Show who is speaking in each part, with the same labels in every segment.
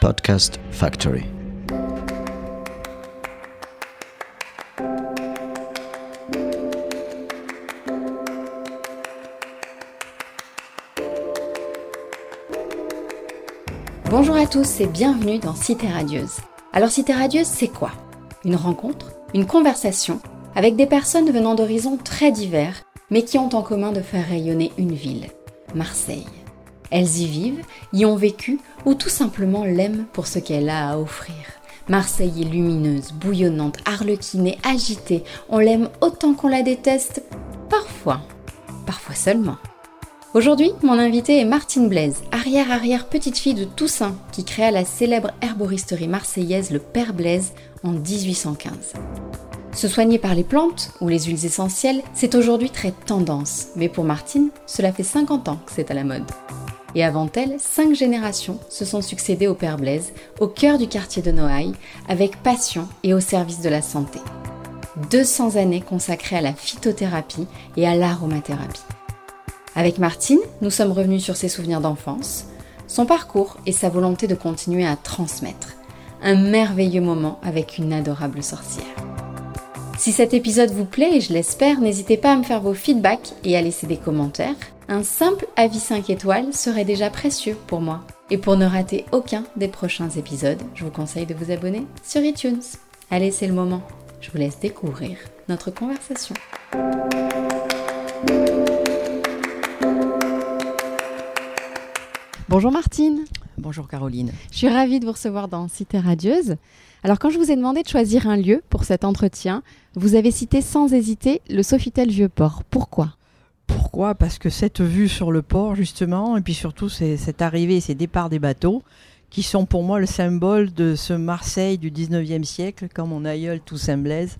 Speaker 1: Podcast Factory.
Speaker 2: Bonjour à tous et bienvenue dans Cité Radieuse. Alors Cité Radieuse, c'est quoi? Une rencontre, une conversation avec des personnes venant d'horizons très divers, mais qui ont en commun de faire rayonner une ville, Marseille. Elles y vivent, y ont vécu ou tout simplement l'aiment pour ce qu'elle a à offrir. Marseille est lumineuse, bouillonnante, arlequinée, agitée. On l'aime autant qu'on la déteste, parfois. Parfois seulement. Aujourd'hui, mon invitée est Martine Blaise, arrière-arrière petite fille de Toussaint, qui créa la célèbre herboristerie marseillaise Le Père Blaise en 1815. Se soigner par les plantes ou les huiles essentielles, c'est aujourd'hui très tendance, mais pour Martine, cela fait 50 ans que c'est à la mode. Et avant elle, cinq générations se sont succédées au Père Blaise, au cœur du quartier de Noailles, avec passion et au service de la santé. 200 années consacrées à la phytothérapie et à l'aromathérapie. Avec Martine, nous sommes revenus sur ses souvenirs d'enfance, son parcours et sa volonté de continuer à transmettre. Un merveilleux moment avec une adorable sorcière. Si cet épisode vous plaît, et je l'espère, n'hésitez pas à me faire vos feedbacks et à laisser des commentaires. Un simple avis 5 étoiles serait déjà précieux pour moi. Et pour ne rater aucun des prochains épisodes, je vous conseille de vous abonner sur iTunes. Allez, c'est le moment. Je vous laisse découvrir notre conversation. Bonjour Martine.
Speaker 3: Bonjour Caroline.
Speaker 2: Je suis ravie de vous recevoir dans Cité Radieuse. Alors quand je vous ai demandé de choisir un lieu pour cet entretien, vous avez cité sans hésiter le Sofitel Vieux-Port. Pourquoi?
Speaker 3: Pourquoi? Parce que cette vue sur le port justement, et puis surtout cette arrivée et ces départs des bateaux, qui sont pour moi le symbole de ce Marseille du 19e siècle, quand mon aïeul Toussaint Blaise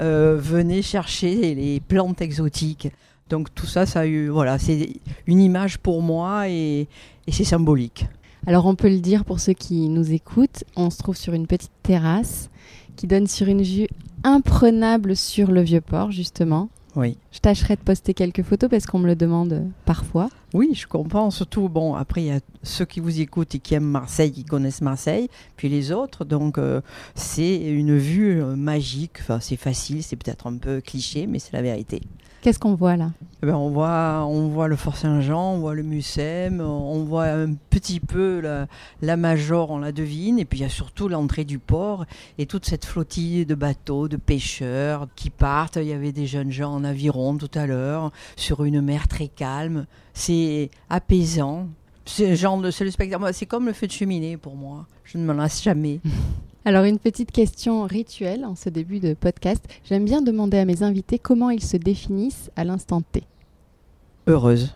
Speaker 3: euh, venait chercher les plantes exotiques. Donc tout ça, ça eu, voilà, c'est une image pour moi et, et c'est symbolique.
Speaker 2: Alors on peut le dire pour ceux qui nous écoutent, on se trouve sur une petite terrasse qui donne sur une vue imprenable sur le vieux port justement.
Speaker 3: Oui.
Speaker 2: Je tâcherai de poster quelques photos parce qu'on me le demande parfois.
Speaker 3: Oui, je comprends. Surtout, bon, après, il y a ceux qui vous écoutent et qui aiment Marseille, qui connaissent Marseille, puis les autres. Donc, euh, c'est une vue euh, magique. Enfin, c'est facile, c'est peut-être un peu cliché, mais c'est la vérité.
Speaker 2: Qu'est-ce qu'on voit là?
Speaker 3: Eh ben, on, voit, on voit le Fort Saint-Jean, on voit le Mucem, on voit un petit peu la, la Major, on la devine, et puis il y a surtout l'entrée du port et toute cette flottille de bateaux, de pêcheurs qui partent. Il y avait des jeunes gens en aviron tout à l'heure, sur une mer très calme. C'est apaisant. C'est genre de, c'est le spectacle. C'est comme le feu de cheminée pour moi. Je ne m'en lasse jamais.
Speaker 2: Alors une petite question rituelle en ce début de podcast. J'aime bien demander à mes invités comment ils se définissent à l'instant T.
Speaker 3: Heureuse.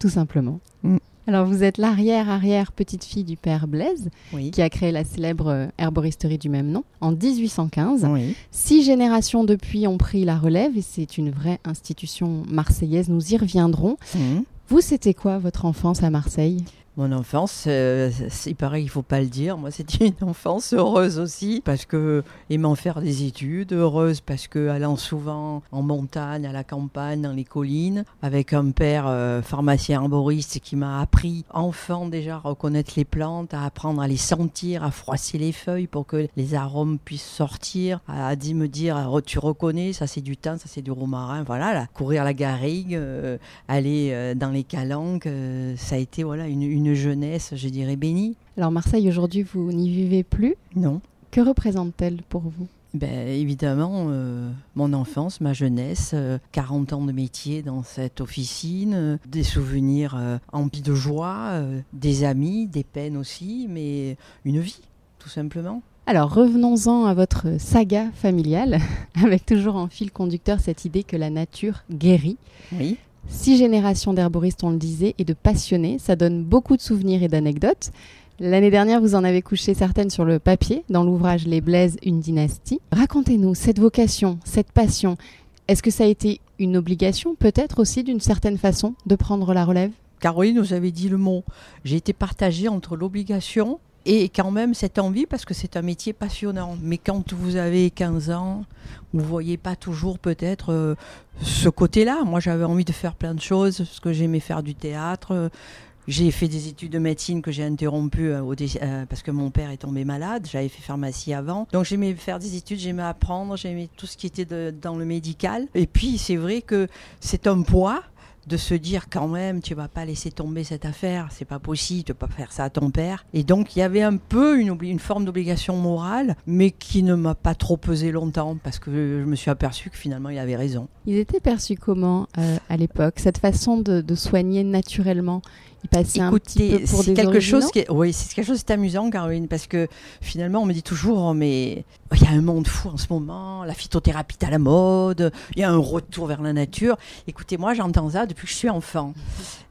Speaker 2: Tout simplement.
Speaker 3: Mm.
Speaker 2: Alors vous êtes l'arrière-arrière petite fille du père Blaise,
Speaker 3: Oui.
Speaker 2: qui a créé la célèbre herboristerie du même nom en 1815.
Speaker 3: Oui.
Speaker 2: Six générations depuis ont pris la relève et c'est une vraie institution marseillaise. Nous y reviendrons.
Speaker 3: Mhm.
Speaker 2: Vous, c'était quoi votre enfance à Marseille?
Speaker 3: Mon enfance, euh, c'est pareil, il faut pas le dire. Moi, c'était une enfance heureuse aussi, parce que aimant faire des études, heureuse parce que allant souvent en montagne, à la campagne, dans les collines, avec un père euh, pharmacien arboriste qui m'a appris, enfant déjà, à reconnaître les plantes, à apprendre à les sentir, à froisser les feuilles pour que les arômes puissent sortir, à, dit me dire, tu reconnais, ça c'est du thym, ça c'est du romarin, voilà, là, courir la garrigue, euh, aller euh, dans les calanques, ça a été voilà une, une jeunesse, je dirais, bénie.
Speaker 2: Alors Marseille, aujourd'hui, vous n'y vivez plus.
Speaker 3: Non.
Speaker 2: Que représente-t-elle pour vous?
Speaker 3: Ben, évidemment, euh, mon enfance, ma jeunesse, euh, 40 ans de métier dans cette officine, euh, des souvenirs euh, emplis de joie, des amis, des peines aussi, mais une vie, tout simplement.
Speaker 2: Alors revenons-en à votre saga familiale, avec toujours en fil conducteur cette idée que la nature guérit.
Speaker 3: Oui.
Speaker 2: Six générations d'herboristes, on le disait, et de passionnés, ça donne beaucoup de souvenirs et d'anecdotes. L'année dernière, vous en avez couché certaines sur le papier, dans l'ouvrage Les Blaises, une dynastie. Racontez-nous cette vocation, cette passion. Est-ce que ça a été une obligation, peut-être aussi d'une certaine façon, de prendre la relève?
Speaker 3: Caroline nous avait dit le mot. J'ai été partagée entre l'obligation et quand même cette envie parce que c'est un métier passionnant. Mais quand vous avez 15 ans, vous voyez pas toujours peut-être euh, ce côté-là. Moi, j'avais envie de faire plein de choses parce que j'aimais faire du théâtre. J'ai fait des études de médecine que j'ai interrompues euh, euh, parce que mon père est tombé malade. J'avais fait pharmacie avant. Donc j'aimais faire des études, j'aimais apprendre, j'aimais tout ce qui était dans le médical. Et puis c'est vrai que c'est un poids de se dire quand même tu vas pas laisser tomber cette affaire, c'est pas possible, tu peux pas faire ça à ton père. Et donc il y avait un peu une, forme d'obligation morale, mais qui ne m'a pas trop pesé longtemps parce que je me suis aperçu que finalement il avait raison.
Speaker 2: Ils étaient perçus comment euh, à l'époque Cette façon de, de soigner naturellement? Ils passaient un petit peu pour
Speaker 3: c'est
Speaker 2: des
Speaker 3: quelque chose qui est, oui, c'est quelque chose qui est amusant, Caroline, parce que finalement, on me dit toujours, oh, mais il y a un monde fou en ce moment, la phytothérapie est à la mode, il y a un retour vers la nature. Écoutez, moi, j'entends ça depuis que je suis enfant.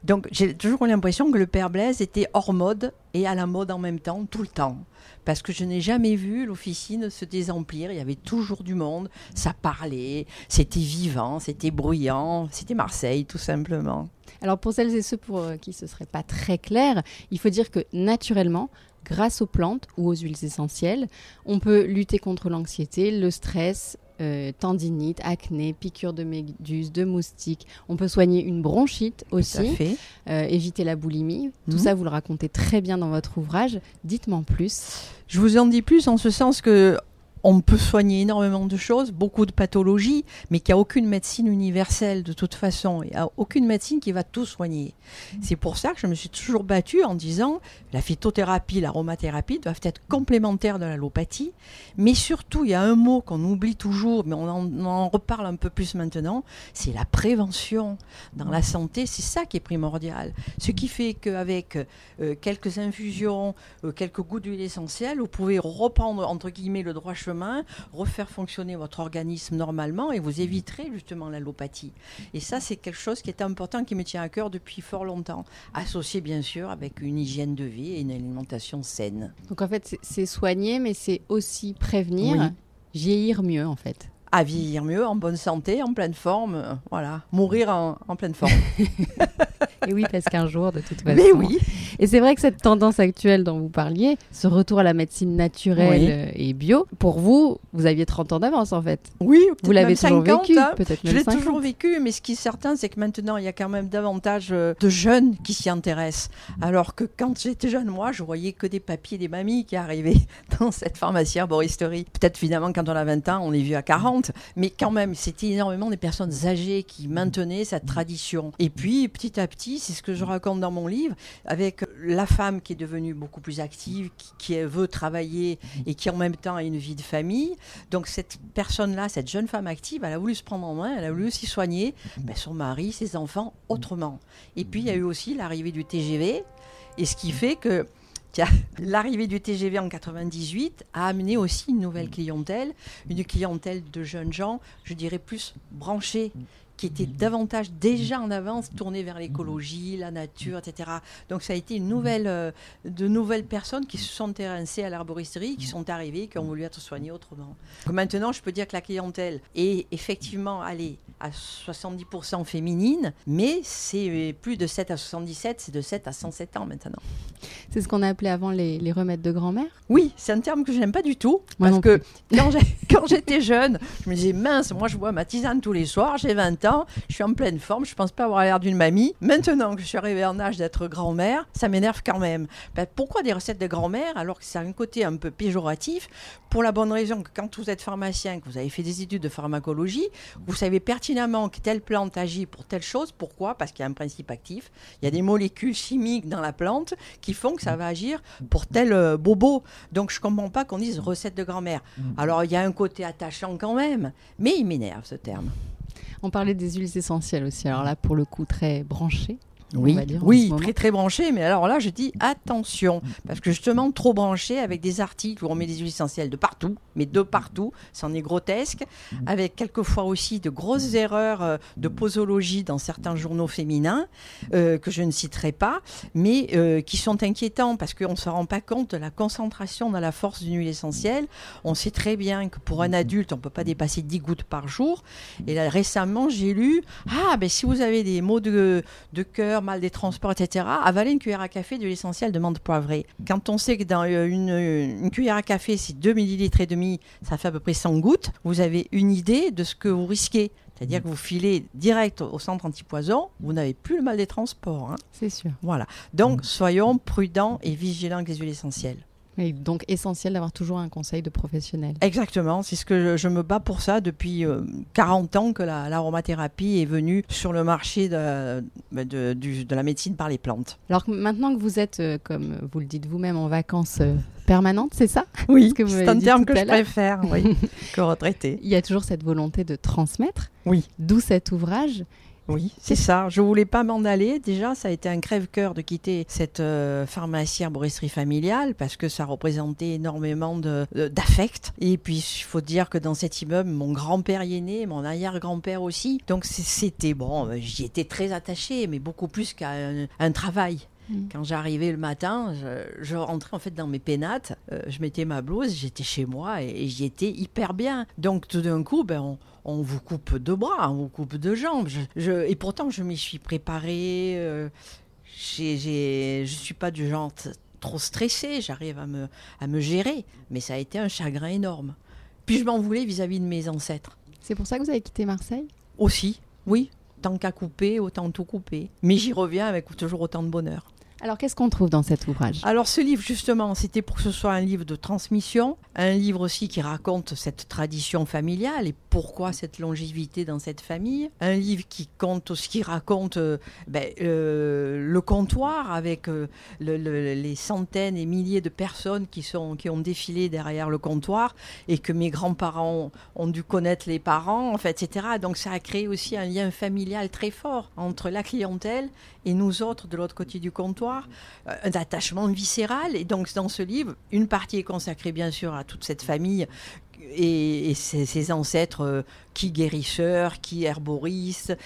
Speaker 3: Donc, j'ai toujours l'impression que le père Blaise était hors mode et à la mode en même temps, tout le temps. Parce que je n'ai jamais vu l'officine se désemplir. Il y avait toujours du monde. Ça parlait. C'était vivant. C'était bruyant. C'était Marseille, tout simplement.
Speaker 2: Alors pour celles et ceux pour euh, qui ce serait pas très clair, il faut dire que naturellement, grâce aux plantes ou aux huiles essentielles, on peut lutter contre l'anxiété, le stress, euh, tendinite, acné, piqûres de méduses, de moustiques. On peut soigner une bronchite aussi,
Speaker 3: fait.
Speaker 2: euh, éviter la boulimie. Tout
Speaker 3: Mhm.
Speaker 2: ça, vous le racontez très bien dans votre ouvrage. Dites-moi en plus.
Speaker 3: Je vous en dis plus en ce sens que on peut soigner énormément de choses, beaucoup de pathologies, mais qu'il n'y a aucune médecine universelle de toute façon. Il n'y a aucune médecine qui va tout soigner. C'est pour ça que je me suis toujours battue en disant la phytothérapie, l'aromathérapie doivent être complémentaires de l'allopathie. Mais surtout, il y a un mot qu'on oublie toujours, mais on en, on en reparle un peu plus maintenant, c'est la prévention. Dans la santé, c'est ça qui est primordial. Ce qui fait qu'avec euh, quelques infusions, euh, quelques gouttes d'huile essentielle, vous pouvez reprendre entre guillemets le droit chemin, refaire fonctionner votre organisme normalement et vous éviterez justement l'allopathie. Et ça, c'est quelque chose qui est important, qui me tient à cœur depuis fort longtemps, associé bien sûr avec une hygiène de vie et une alimentation saine.
Speaker 2: Donc en fait, c'est- soigner, mais c'est aussi prévenir,
Speaker 3: Oui.
Speaker 2: vieillir mieux en fait.
Speaker 3: À vieillir mieux, en bonne santé, en pleine forme, euh, voilà, mourir en, en pleine forme.
Speaker 2: Et oui, parce qu'un jour, de toute façon.
Speaker 3: Mais oui,
Speaker 2: Et c'est vrai que cette tendance actuelle dont vous parliez, ce retour à la médecine naturelle
Speaker 3: Oui.
Speaker 2: et bio, pour vous, vous aviez 30 ans d'avance en fait.
Speaker 3: oui,
Speaker 2: Vous l'avez toujours
Speaker 3: 50,
Speaker 2: vécu,
Speaker 3: hein.
Speaker 2: peut-être
Speaker 3: Je l'ai
Speaker 2: 50.
Speaker 3: toujours vécu, mais ce qui est certain, c'est que maintenant, il y a quand même davantage euh, de jeunes qui s'y intéressent. Alors que quand j'étais jeune, moi, je voyais que des papiers des mamies qui arrivaient dans cette pharmacie arboristerie. Peut-être finalement, quand on a 20 ans, on est vu à 40, mais quand même, c'était énormément des personnes âgées qui maintenaient cette tradition. Et puis, petit à petit, c'est ce que je raconte dans mon livre, avec la femme qui est devenue beaucoup plus active, qui, veut travailler et qui en même temps a une vie de famille. Donc cette personne-là, cette jeune femme active, elle a voulu se prendre en main, elle a voulu aussi soigner ben, son mari, ses enfants autrement. Et puis il y a eu aussi l'arrivée du TGV, et ce qui fait que l'arrivée du TGV en 98 a amené aussi une nouvelle clientèle, une clientèle de jeunes gens, je dirais plus branchés qui étaient davantage déjà en avance tournés vers l'écologie, la nature, etc. Donc ça a été une nouvelle, euh, de nouvelles personnes qui se sont intéressées à l'arboristerie, qui sont arrivées, qui ont voulu être soignées autrement. Maintenant, je peux dire que la clientèle est effectivement allée à 70% féminine, mais c'est euh, plus de 7 à 77, c'est de 7 à 107 ans maintenant.
Speaker 2: C'est ce qu'on appelait avant les, les remèdes de grand-mère?
Speaker 3: Oui, c'est un terme que je n'aime pas du tout,
Speaker 2: Moi
Speaker 3: parce que quand j'étais jeune, je me disais, mince, moi je bois ma tisane tous les soirs, j'ai 20 ans, je suis en pleine forme, je pense pas avoir l'air d'une mamie. Maintenant que je suis arrivée en âge d'être grand-mère, ça m'énerve quand même. Ben, pourquoi des recettes de grand-mère alors que c'est un côté un peu péjoratif? Pour la bonne raison que quand vous êtes pharmacien, que vous avez fait des études de pharmacologie, vous savez pertinemment que telle plante agit pour telle chose. Pourquoi? Parce qu'il y a un principe actif. Il y a des molécules chimiques dans la plante qui font que ça va agir pour tel euh, bobo. Donc je comprends pas qu'on dise recette de grand-mère. Alors il y a un côté attachant quand même, mais il m'énerve ce terme.
Speaker 2: On parlait des huiles essentielles aussi. Alors là, pour le coup, très branché.
Speaker 3: Oui,
Speaker 2: dire,
Speaker 3: très très branché, mais alors là je dis attention, parce que justement trop branché avec des articles où on met des huiles essentielles de partout, mais de partout, c'en est grotesque, avec quelquefois aussi de grosses erreurs euh, de posologie dans certains journaux féminins, euh, que je ne citerai pas, mais euh, qui sont inquiétants, parce qu'on ne se rend pas compte de la concentration dans la force d'une huile essentielle. On sait très bien que pour un adulte, on ne peut pas dépasser 10 gouttes par jour, et là récemment j'ai lu, ah ben si vous avez des maux de, de cœur, mal des transports, etc., avaler une cuillère à café de l'essentiel de menthe poivrée. Quand on sait que dans euh, une, une cuillère à café, c'est 2 millilitres et demi, ça fait à peu près 100 gouttes, vous avez une idée de ce que vous risquez. C'est-à-dire que vous filez direct au centre antipoison, vous n'avez plus le mal des transports. hein.
Speaker 2: C'est sûr.
Speaker 3: Voilà. Donc, soyons prudents et vigilants avec les huiles essentielles.
Speaker 2: Et donc essentiel d'avoir toujours un conseil de professionnel.
Speaker 3: Exactement, c'est ce que je, je me bats pour ça depuis euh, 40 ans que la- l'aromathérapie est venue sur le marché de, de- la médecine par les plantes.
Speaker 2: Alors maintenant que vous êtes, euh, comme vous le dites vous-même, en vacances euh, permanentes, c'est ça?
Speaker 3: Oui, c'est un terme que je préfère oui, que retraité.
Speaker 2: Il y a toujours cette volonté de transmettre,
Speaker 3: Oui.
Speaker 2: d'où cet ouvrage.
Speaker 3: Oui, c'est ça. Je voulais pas m'en aller. Déjà, ça a été un crève-cœur de quitter cette euh, pharmacie arboristerie familiale parce que ça représentait énormément d'affect. Et puis, il faut dire que dans cet immeuble, mon grand-père y est né, mon arrière-grand-père aussi. Donc, c'était bon, j'y étais très attachée, mais beaucoup plus qu'à un travail.
Speaker 2: Mm.
Speaker 3: Quand j'arrivais le matin, je, je rentrais en fait dans mes pénates, euh, je mettais ma blouse, j'étais chez moi et, et j'y étais hyper bien. Donc tout d'un coup, ben, on, on vous coupe de bras, on vous coupe de jambes. Je- je- et pourtant, je m'y suis préparée. euh, j'ai- j'ai- je ne suis pas du genre t- trop stressée, j'arrive à me, à me gérer. Mais ça a été un chagrin énorme. Puis je m'en voulais vis-à-vis de mes ancêtres.
Speaker 2: C'est pour ça que vous avez quitté Marseille?
Speaker 3: Aussi, oui. Tant qu'à couper, autant tout couper. Mais j'y reviens avec toujours autant de bonheur.
Speaker 2: Alors qu'est-ce qu'on trouve dans cet ouvrage?
Speaker 3: Alors ce livre, justement, c'était pour que ce soit un livre de transmission, un livre aussi qui raconte cette tradition familiale et pourquoi cette longévité dans cette famille, un livre qui compte aussi, qui raconte euh, ben, euh, le comptoir avec euh, le- le- les centaines et milliers de personnes qui, sont, qui ont défilé derrière le comptoir et que mes grands-parents ont dû connaître les parents, en fait, etc. Donc ça a créé aussi un lien familial très fort entre la clientèle et nous autres de l'autre côté du comptoir, euh, un attachement viscéral. Et donc dans ce livre, une partie est consacrée bien sûr à toute cette famille et, ses ancêtres, euh, qui guérisseurs, qui herboristes,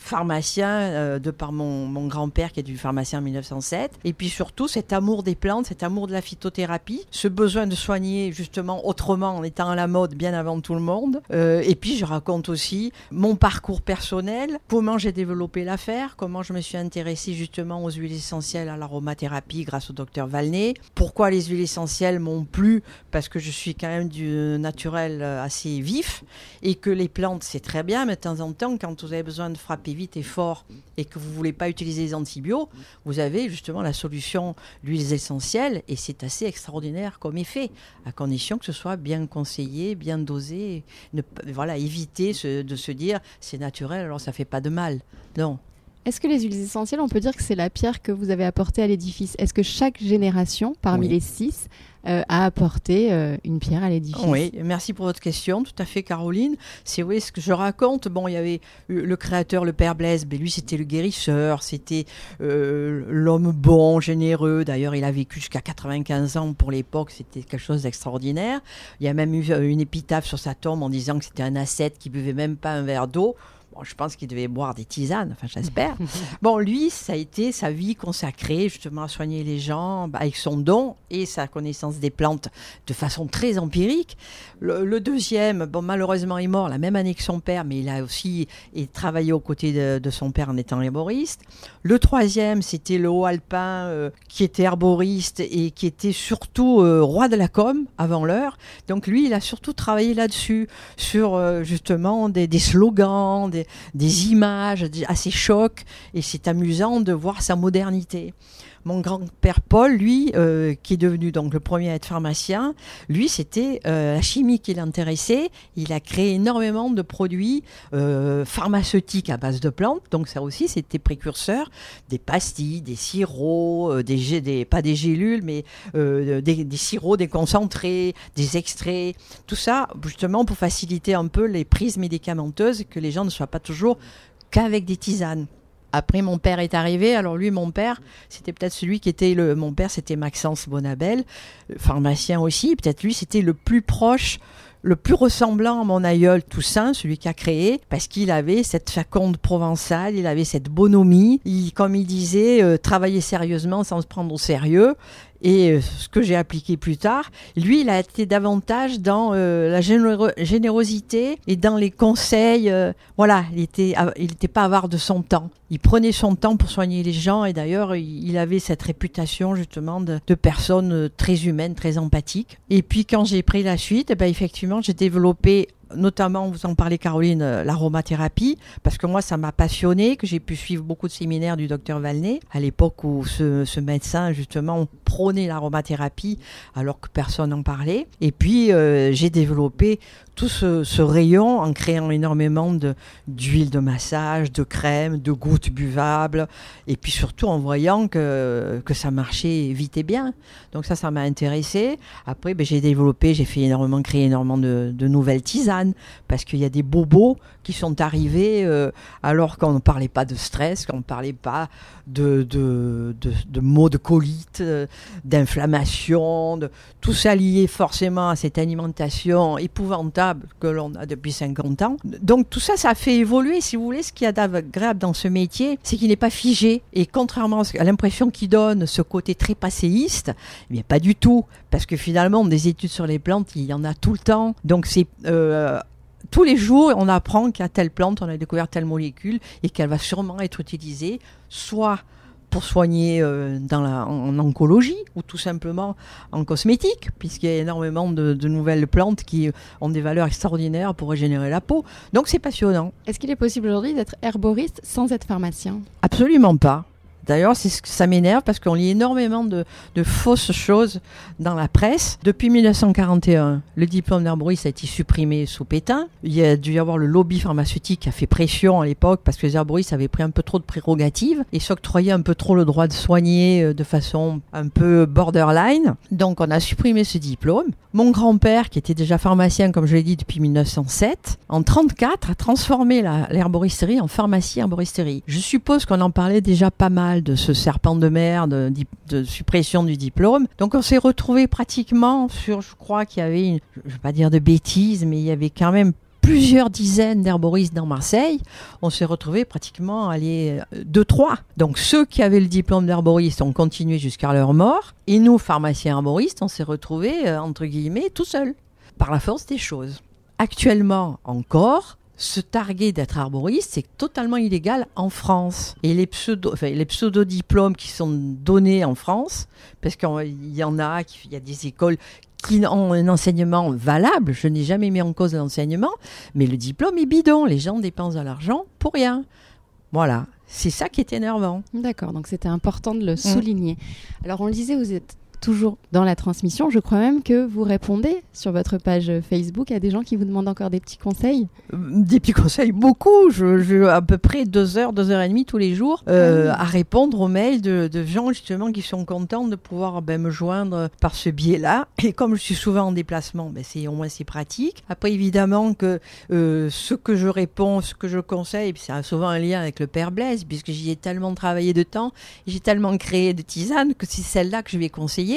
Speaker 3: pharmaciens, euh, de par mon, mon grand-père qui est du pharmacien en 1907. Et puis surtout cet amour des plantes, cet amour de la phytothérapie, ce besoin de soigner justement autrement en étant à la mode bien avant tout le monde. Euh, et puis je raconte aussi mon parcours personnel, comment j'ai développé l'affaire, comment je me suis intéressée justement aux huiles essentielles, à l'aromathérapie grâce au docteur Valnet, pourquoi les huiles essentielles m'ont plu, parce que je suis quand même du naturel euh, assez vif, et que les plantes c'est très bien, mais de temps en temps, quand vous avez besoin de frapper vite et fort, et que vous voulez pas utiliser les antibiotiques, vous avez justement la solution, l'huile essentielle, et c'est assez extraordinaire comme effet, à condition que ce soit bien conseillé, bien dosé, ne, voilà, éviter de se dire c'est naturel, alors ça fait pas de mal. Non.
Speaker 2: Est-ce que les huiles essentielles, on peut dire que c'est la pierre que vous avez apportée à l'édifice? Est-ce que chaque génération, parmi
Speaker 3: Oui.
Speaker 2: les six, euh, a apporté euh, une pierre à l'édifice?
Speaker 3: Oui, merci pour votre question. Tout à fait, Caroline. C'est oui ce que je raconte. Bon, il y avait le créateur, le père Blaise, mais lui, c'était le guérisseur, c'était euh, l'homme bon, généreux. D'ailleurs, il a vécu jusqu'à 95 ans pour l'époque. C'était quelque chose d'extraordinaire. Il y a même eu une épitaphe sur sa tombe en disant que c'était un ascète qui buvait même pas un verre d'eau. Je pense qu'il devait boire des tisanes, enfin j'espère. bon, lui, ça a été sa vie consacrée justement à soigner les gens bah, avec son don et sa connaissance des plantes de façon très empirique. Le, le deuxième, bon, malheureusement, est mort la même année que son père, mais il a aussi travaillé aux côtés de, de son père en étant herboriste. Le troisième, c'était le haut alpin euh, qui était herboriste et qui était surtout euh, roi de la com avant l'heure. Donc lui, il a surtout travaillé là-dessus, sur euh, justement des, des slogans, des, des images assez chocs. Et c'est amusant de voir sa modernité. Mon grand-père Paul, lui, euh, qui est devenu donc le premier à être pharmacien, lui, c'était euh, la chimie qui l'intéressait. Il a créé énormément de produits euh, pharmaceutiques à base de plantes. Donc ça aussi, c'était précurseur. Des pastilles, des sirops, des, pas des gélules, mais des, des sirops, des concentrés, des extraits. Tout ça, justement, pour faciliter un peu les prises médicamenteuses, que les gens ne soient pas toujours qu'avec des tisanes. Après, mon père est arrivé. Alors lui, mon père, c'était peut-être celui qui était le. Mon père, c'était Maxence Bonabel, euh, pharmacien aussi. Peut-être lui, c'était le plus proche, le plus ressemblant à mon aïeul Toussaint, celui qui a créé, parce qu'il avait cette faconde provençale, il avait cette bonhomie. Il, comme il disait, euh, travailler sérieusement sans se prendre au sérieux. Et euh, ce que j'ai appliqué plus tard, lui, il a été davantage dans euh, la généro- générosité et dans les conseils. euh, voilà, il était, il n'était pas avare de son temps. Il prenait son temps pour soigner les gens et d'ailleurs, il, avait cette réputation justement de, de personne très humaine, très empathique. Et puis quand j'ai pris la suite, eh ben, effectivement, j'ai développé notamment, vous en parlez Caroline, euh, l'aromathérapie, parce que moi ça m'a passionné, que j'ai pu suivre beaucoup de séminaires du docteur Valnet, à l'époque où ce, ce, médecin justement prônait l'aromathérapie alors que personne n'en parlait. Et puis euh, j'ai développé tout ce, rayon en créant énormément d'huile de, massage, de crème, de gouttes buvables, et puis surtout en voyant que, que ça marchait vite et bien. Donc ça, ça m'a intéressé. Après, ben, j'ai développé, j'ai fait énormément, créé énormément de, de nouvelles tisanes, parce qu'il y a des bobos qui sont arrivés euh, alors qu'on ne parlait pas de stress, qu'on ne parlait pas de, de, de, de maux de colite, d'inflammation, de, tout ça lié forcément à cette alimentation épouvantable que l'on a depuis 50 ans. Donc tout ça, ça a fait évoluer, si vous voulez. Ce qui est agréable dans ce métier, c'est qu'il n'est pas figé. Et contrairement à l'impression qu'il donne, ce côté très passéiste, eh bien pas du tout. Parce que finalement, des études sur les plantes, il y en a tout le temps. Donc c'est... Euh, tous les jours, on apprend qu'à telle plante, on a découvert telle molécule et qu'elle va sûrement être utilisée soit pour soigner euh, dans la, en, oncologie ou tout simplement en cosmétique, puisqu'il y a énormément de, de, nouvelles plantes qui ont des valeurs extraordinaires pour régénérer la peau. Donc c'est passionnant.
Speaker 2: Est-ce qu'il est possible aujourd'hui d'être herboriste sans être pharmacien?
Speaker 3: Absolument pas. D'ailleurs, ça m'énerve parce qu'on lit énormément de, fausses choses dans la presse. Depuis 1941, le diplôme d'herboriste a été supprimé sous Pétain. Il y a dû y avoir le lobby pharmaceutique qui a fait pression à l'époque parce que les herboristes avaient pris un peu trop de prérogatives et s'octroyaient un peu trop le droit de soigner euh, de façon un peu borderline. Donc on a supprimé ce diplôme. Mon grand-père, qui était déjà pharmacien, comme je l'ai dit, depuis 1907, en 34 a transformé l'herboristerie en pharmacie herboristerie. Je suppose qu'on en parlait déjà pas mal de ce serpent de mer de, de suppression du diplôme. Donc on s'est retrouvé pratiquement sur, je crois qu'il y avait, une, je ne vais pas dire de bêtises, mais il y avait quand même plusieurs dizaines d'herboristes dans Marseille, on s'est retrouvé pratiquement à aller deux, trois. Donc ceux qui avaient le diplôme d'herboriste ont continué jusqu'à leur mort, et nous, pharmaciens herboristes, on s'est retrouvés, euh, entre guillemets, tout seuls, par la force des choses. Actuellement encore, se targuer d'être arboriste, c'est totalement illégal en France. Et les pseudo, enfin, les pseudo-diplômes qui sont donnés en France, parce qu'il y en a, il y a des écoles qui ont un enseignement valable, je n'ai jamais mis en cause l'enseignement, mais le diplôme est bidon, les gens dépensent de l'argent pour rien. Voilà, c'est ça qui est énervant.
Speaker 2: D'accord, donc c'était important de le mmh. souligner. Alors on le disait, vous êtes toujours dans la transmission. Je crois même que vous répondez sur votre page Facebook à des gens qui vous demandent encore des petits conseils.
Speaker 3: Euh, des petits conseils, beaucoup. Je, à peu près deux heures, deux heures et demie tous les jours euh, ah à répondre aux mails de, de, gens justement qui sont contents de pouvoir ben, me joindre par ce biais-là. Et comme je suis souvent en déplacement, ben, c'est au moins c'est pratique. Après évidemment que euh, ce que je réponds, ce que je conseille, ça a souvent un lien avec le Père Blaise puisque j'y ai tellement travaillé de temps, j'ai tellement créé de tisanes que c'est celle-là que je vais conseiller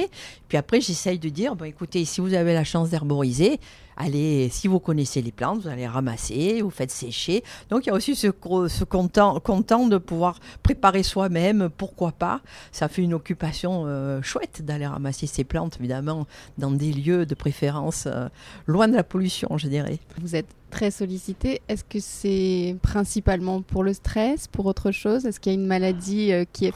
Speaker 3: puis après, j'essaye de dire, bon, écoutez, si vous avez la chance d'herboriser, allez, si vous connaissez les plantes, vous allez ramasser, vous faites sécher. Donc il y a aussi ce, content, de pouvoir préparer soi-même, pourquoi pas. Ça fait une occupation euh, chouette d'aller ramasser ces plantes, évidemment, dans des lieux de préférence euh, loin de la pollution, je dirais.
Speaker 2: Vous êtes très sollicité. Est-ce que c'est principalement pour le stress, pour autre chose? Est-ce qu'il y a une maladie euh, qui est...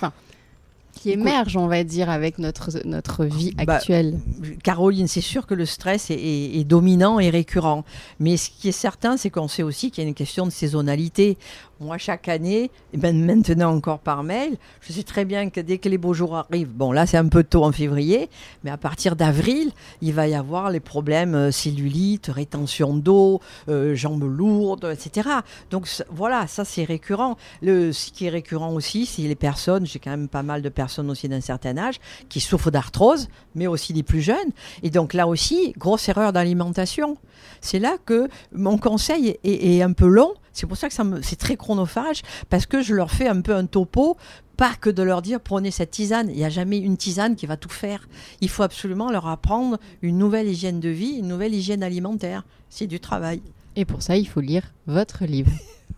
Speaker 2: qui émerge, on va dire, avec notre, notre vie bah, actuelle.
Speaker 3: Caroline, c'est sûr que le stress est, est, dominant et récurrent. Mais ce qui est certain, c'est qu'on sait aussi qu'il y a une question de saisonnalité. Moi, chaque année, et ben maintenant encore par mail, je sais très bien que dès que les beaux jours arrivent, bon là c'est un peu tôt en février, mais à partir d'avril, il va y avoir les problèmes euh, cellulite, rétention d'eau, euh, jambes lourdes, etc. Donc voilà, ça c'est récurrent. Le, ce qui est récurrent aussi, c'est les personnes, j'ai quand même pas mal de personnes aussi d'un certain âge, qui souffrent d'arthrose, mais aussi des plus jeunes. Et donc là aussi, grosse erreur d'alimentation. C'est là que mon conseil est, est un peu long c'est pour ça que c'est très chronophage, parce que je leur fais un peu un topo, pas que de leur dire prenez cette tisane. Il n'y a jamais une tisane qui va tout faire. Il faut absolument leur apprendre une nouvelle hygiène de vie, une nouvelle hygiène alimentaire. C'est du travail.
Speaker 2: Et pour ça, il faut lire votre livre.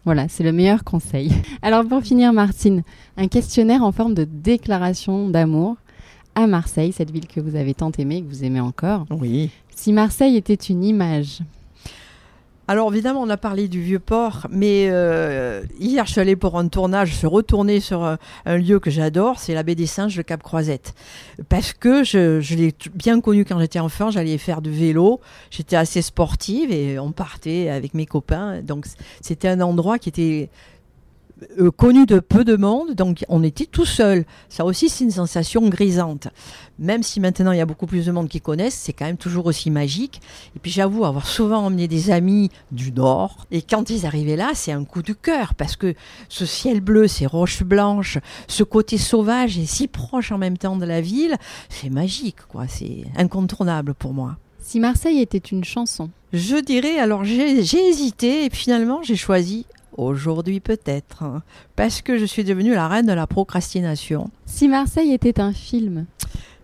Speaker 2: Voilà, c'est le meilleur conseil. Alors pour finir, Martine, un questionnaire en forme de déclaration d'amour à Marseille, cette ville que vous avez tant aimée, que vous aimez encore.
Speaker 3: Oui.
Speaker 2: Si Marseille était une image,
Speaker 3: Alors évidemment, on a parlé du vieux port, mais euh, hier je suis allée pour un tournage, je suis retournée sur un, un lieu que j'adore, c'est la baie des Singes, le Cap Croisette. Parce que je, je l'ai bien connu quand j'étais enfant, j'allais faire du vélo, j'étais assez sportive et on partait avec mes copains. Donc c'était un endroit qui était euh, connu de peu de monde, donc on était tout seul. Ça aussi, c'est une sensation grisante. Même si maintenant il y a beaucoup plus de monde qui connaissent, c'est quand même toujours aussi magique. Et puis j'avoue avoir souvent emmené des amis du Nord. Et quand ils arrivaient là, c'est un coup de cœur parce que ce ciel bleu, ces roches blanches, ce côté sauvage et si proche en même temps de la ville, c'est magique, quoi. C'est incontournable pour moi.
Speaker 2: Si Marseille était une chanson,
Speaker 3: Je dirais, alors j'ai j'ai hésité et finalement j'ai choisi aujourd'hui peut-être, hein, parce que je suis devenue la reine de la procrastination.
Speaker 2: si Marseille était un film,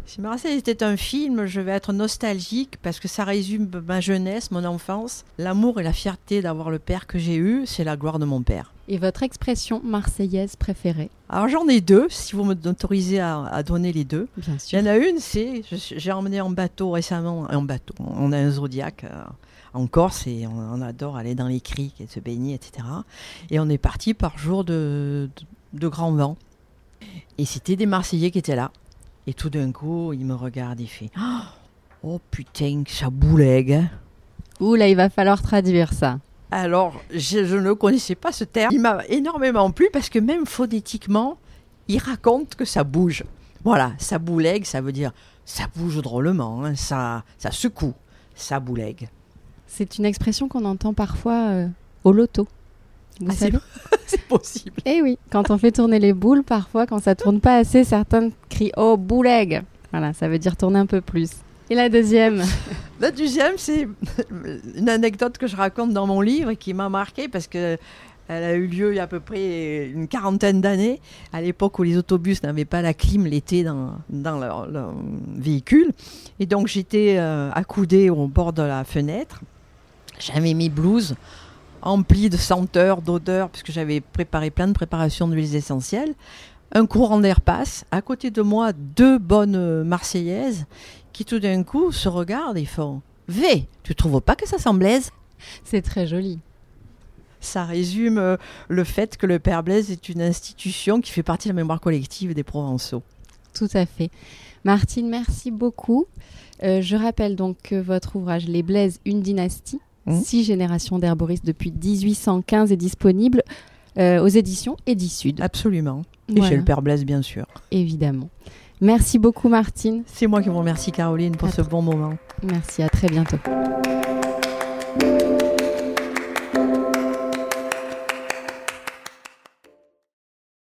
Speaker 3: Si Marseille était un film, je vais être nostalgique parce que ça résume ma jeunesse, mon enfance, l'amour et la fierté d'avoir le père que j'ai eu, c'est la gloire de mon père.
Speaker 2: et votre expression marseillaise préférée?
Speaker 3: Alors j'en ai deux, si vous m'autorisez à, à donner les deux.
Speaker 2: Bien
Speaker 3: Il y en a une, c'est j'ai emmené en bateau récemment, en bateau, on a un zodiac euh, en Corse et on, on adore aller dans les criques et se baigner, etc. Et on est parti par jour de, de, de grand vent. Et c'était des Marseillais qui étaient là. Et tout d'un coup, il me regarde et fait Oh putain, que ça boulègue. hein.
Speaker 2: Ouh là, il va falloir traduire ça.
Speaker 3: Alors, je, je ne connaissais pas ce terme. Il m'a énormément plu parce que même phonétiquement, il raconte que ça bouge. Voilà, ça boulègue, ça veut dire ça bouge drôlement, hein, ça, ça secoue, ça boulègue.
Speaker 2: C'est une expression qu'on entend parfois euh, au loto. Vous
Speaker 3: Ah, c'est-
Speaker 2: savez
Speaker 3: C'est possible.
Speaker 2: Eh oui, quand on fait tourner les boules, parfois, quand ça tourne pas assez, certains crient Oh, bouleg Voilà, ça veut dire tourner un peu plus. Et la deuxième?
Speaker 3: La deuxième, c'est une anecdote que je raconte dans mon livre et qui m'a marqué parce que elle a eu lieu il y a à peu près une quarantaine d'années, à l'époque où les autobus n'avaient pas la clim l'été dans, dans leur, leur véhicule. Et donc j'étais euh, accoudée au bord de la fenêtre. J'avais mes blouses emplies de senteurs, d'odeurs, puisque j'avais préparé plein de préparations d'huiles essentielles. Un courant d'air passe. À côté de moi, deux bonnes Marseillaises qui tout d'un coup se regardent et font V, tu trouves pas que ça sent Blaise?
Speaker 2: C'est très joli.
Speaker 3: Ça résume euh, le fait que le Père Blaise est une institution qui fait partie de la mémoire collective des Provençaux.
Speaker 2: Tout à fait. Martine, merci beaucoup. Euh, je rappelle donc que votre ouvrage Les Blaises, une dynastie,
Speaker 3: Mhm.
Speaker 2: six générations d'herboristes depuis 1815 est disponible euh, aux éditions Edisud.
Speaker 3: Absolument. Et
Speaker 2: Voilà,
Speaker 3: chez le Père Blaise, bien sûr.
Speaker 2: évidemment. Merci beaucoup Martine.
Speaker 3: C'est moi qui vous remercie, Caroline, pour
Speaker 2: À
Speaker 3: ce bon moment.
Speaker 2: Merci, à très bientôt.